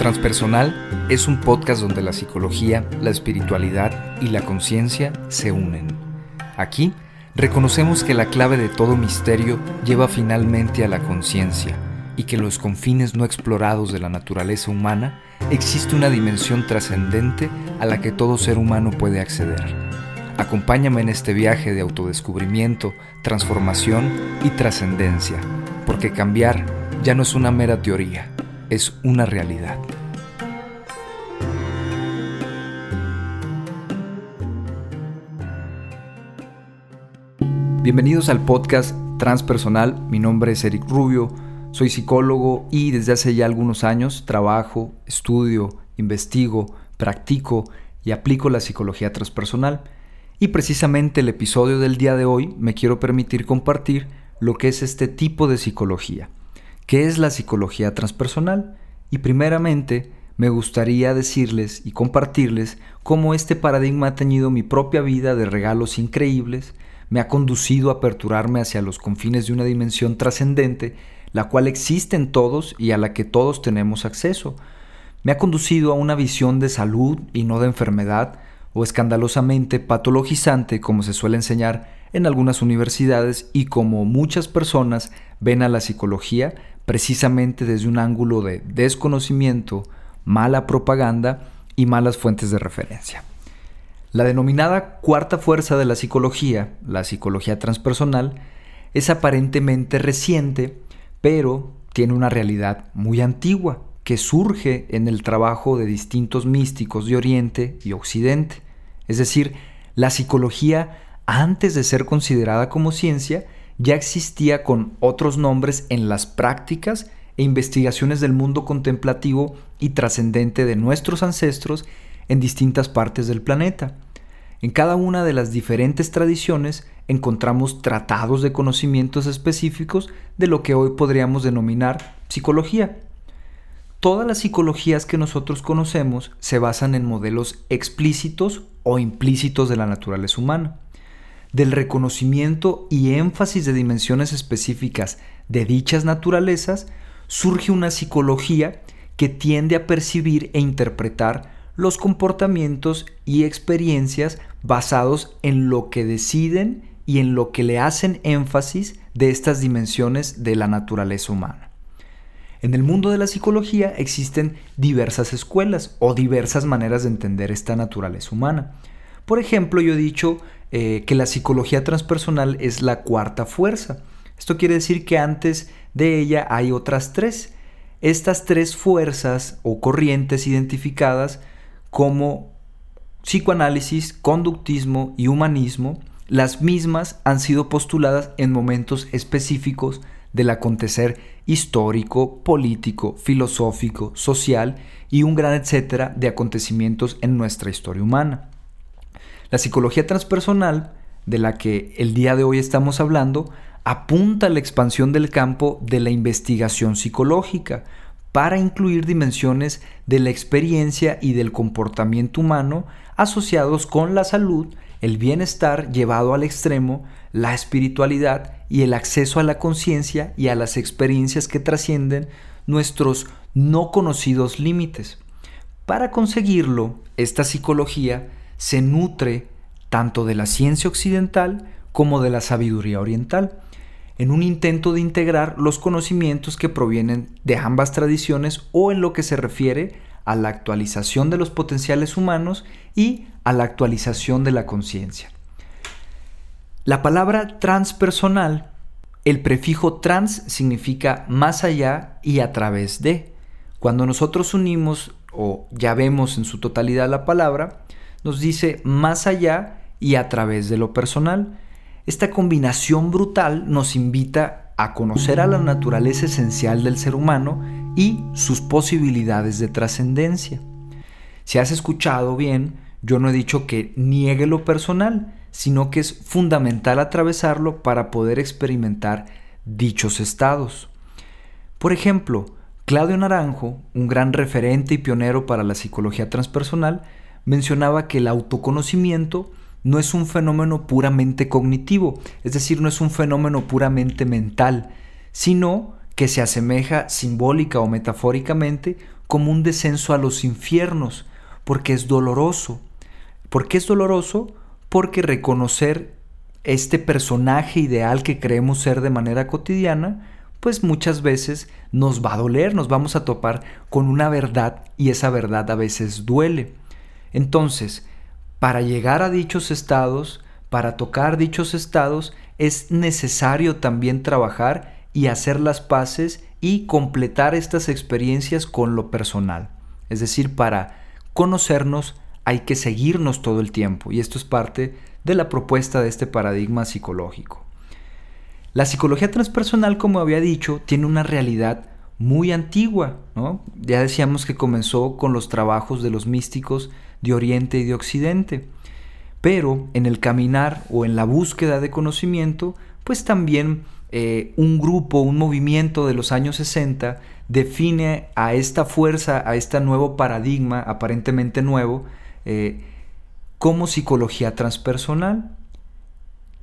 Transpersonal es un podcast donde la psicología, la espiritualidad y la conciencia se unen. Aquí reconocemos que la clave de todo misterio lleva finalmente a la conciencia y que los confines no explorados de la naturaleza humana existe una dimensión trascendente a la que todo ser humano puede acceder. Acompáñame en este viaje de autodescubrimiento, transformación y trascendencia, porque cambiar ya no es una mera teoría, es una realidad. Bienvenidos al podcast Transpersonal, mi nombre es Eric Rubio, soy psicólogo y desde hace ya algunos años trabajo, estudio, investigo, practico y aplico la psicología transpersonal. Y precisamente el episodio del día de hoy me quiero permitir compartir lo que es este tipo de psicología ¿Qué es la psicología transpersonal? Y primeramente me gustaría decirles y compartirles cómo este paradigma ha tenido mi propia vida de regalos increíbles, me ha conducido a aperturarme hacia los confines de una dimensión trascendente, la cual existe en todos y a la que todos tenemos acceso. Me ha conducido a una visión de salud y no de enfermedad, o escandalosamente patologizante como se suele enseñar en algunas universidades y como muchas personas ven a la psicología precisamente desde un ángulo de desconocimiento, mala propaganda y malas fuentes de referencia. La denominada cuarta fuerza de la psicología, la psicología transpersonal, es aparentemente reciente, pero tiene una realidad muy antigua que surge en el trabajo de distintos místicos de Oriente y Occidente. Es decir, la psicología, antes de ser considerada como ciencia, ya existía con otros nombres en las prácticas e investigaciones del mundo contemplativo y trascendente de nuestros ancestros en distintas partes del planeta. En cada una de las diferentes tradiciones encontramos tratados de conocimientos específicos de lo que hoy podríamos denominar psicología. Todas las psicologías que nosotros conocemos se basan en modelos explícitos o implícitos de la naturaleza humana del reconocimiento y énfasis de dimensiones específicas de dichas naturalezas, surge una psicología que tiende a percibir e interpretar los comportamientos y experiencias basados en lo que deciden y en lo que le hacen énfasis de estas dimensiones de la naturaleza humana. En el mundo de la psicología existen diversas escuelas o diversas maneras de entender esta naturaleza humana. Por ejemplo, yo he dicho eh, que la psicología transpersonal es la cuarta fuerza. Esto quiere decir que antes de ella hay otras tres. Estas tres fuerzas o corrientes identificadas como psicoanálisis, conductismo y humanismo, las mismas han sido postuladas en momentos específicos del acontecer histórico, político, filosófico, social y un gran etcétera de acontecimientos en nuestra historia humana. La psicología transpersonal, de la que el día de hoy estamos hablando, apunta a la expansión del campo de la investigación psicológica para incluir dimensiones de la experiencia y del comportamiento humano asociados con la salud, el bienestar llevado al extremo, la espiritualidad y el acceso a la conciencia y a las experiencias que trascienden nuestros no conocidos límites. Para conseguirlo, esta psicología se nutre tanto de la ciencia occidental como de la sabiduría oriental, en un intento de integrar los conocimientos que provienen de ambas tradiciones o en lo que se refiere a la actualización de los potenciales humanos y a la actualización de la conciencia. La palabra transpersonal, el prefijo trans significa más allá y a través de. Cuando nosotros unimos o ya vemos en su totalidad la palabra, nos dice más allá y a través de lo personal. Esta combinación brutal nos invita a conocer a la naturaleza esencial del ser humano y sus posibilidades de trascendencia. Si has escuchado bien, yo no he dicho que niegue lo personal, sino que es fundamental atravesarlo para poder experimentar dichos estados. Por ejemplo, Claudio Naranjo, un gran referente y pionero para la psicología transpersonal, mencionaba que el autoconocimiento no es un fenómeno puramente cognitivo, es decir, no es un fenómeno puramente mental, sino que se asemeja simbólica o metafóricamente como un descenso a los infiernos, porque es doloroso. ¿Por qué es doloroso? Porque reconocer este personaje ideal que creemos ser de manera cotidiana, pues muchas veces nos va a doler, nos vamos a topar con una verdad y esa verdad a veces duele. Entonces, para llegar a dichos estados, para tocar dichos estados, es necesario también trabajar y hacer las paces y completar estas experiencias con lo personal. Es decir, para conocernos hay que seguirnos todo el tiempo y esto es parte de la propuesta de este paradigma psicológico. La psicología transpersonal, como había dicho, tiene una realidad muy antigua. Ya decíamos que comenzó con los trabajos de los místicos de Oriente y de Occidente. Pero en el caminar o en la búsqueda de conocimiento, pues también eh, un grupo, un movimiento de los años 60 define a esta fuerza, a este nuevo paradigma aparentemente nuevo, eh, como psicología transpersonal.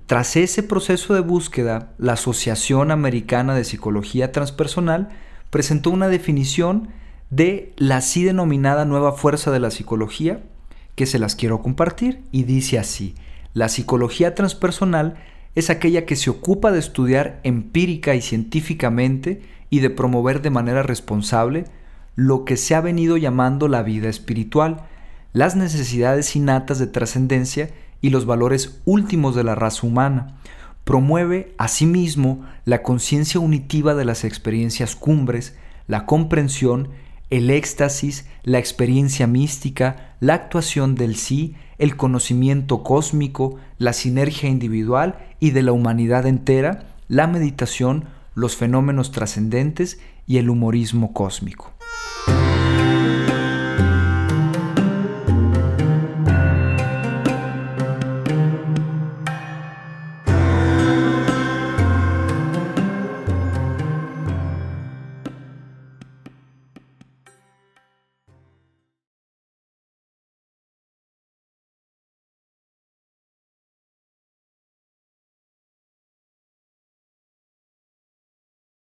Tras ese proceso de búsqueda, la Asociación Americana de Psicología Transpersonal presentó una definición de la así denominada nueva fuerza de la psicología, que se las quiero compartir, y dice así, la psicología transpersonal es aquella que se ocupa de estudiar empírica y científicamente y de promover de manera responsable lo que se ha venido llamando la vida espiritual, las necesidades innatas de trascendencia y los valores últimos de la raza humana. Promueve asimismo la conciencia unitiva de las experiencias cumbres, la comprensión, el éxtasis, la experiencia mística, la actuación del sí, el conocimiento cósmico, la sinergia individual y de la humanidad entera, la meditación, los fenómenos trascendentes y el humorismo cósmico.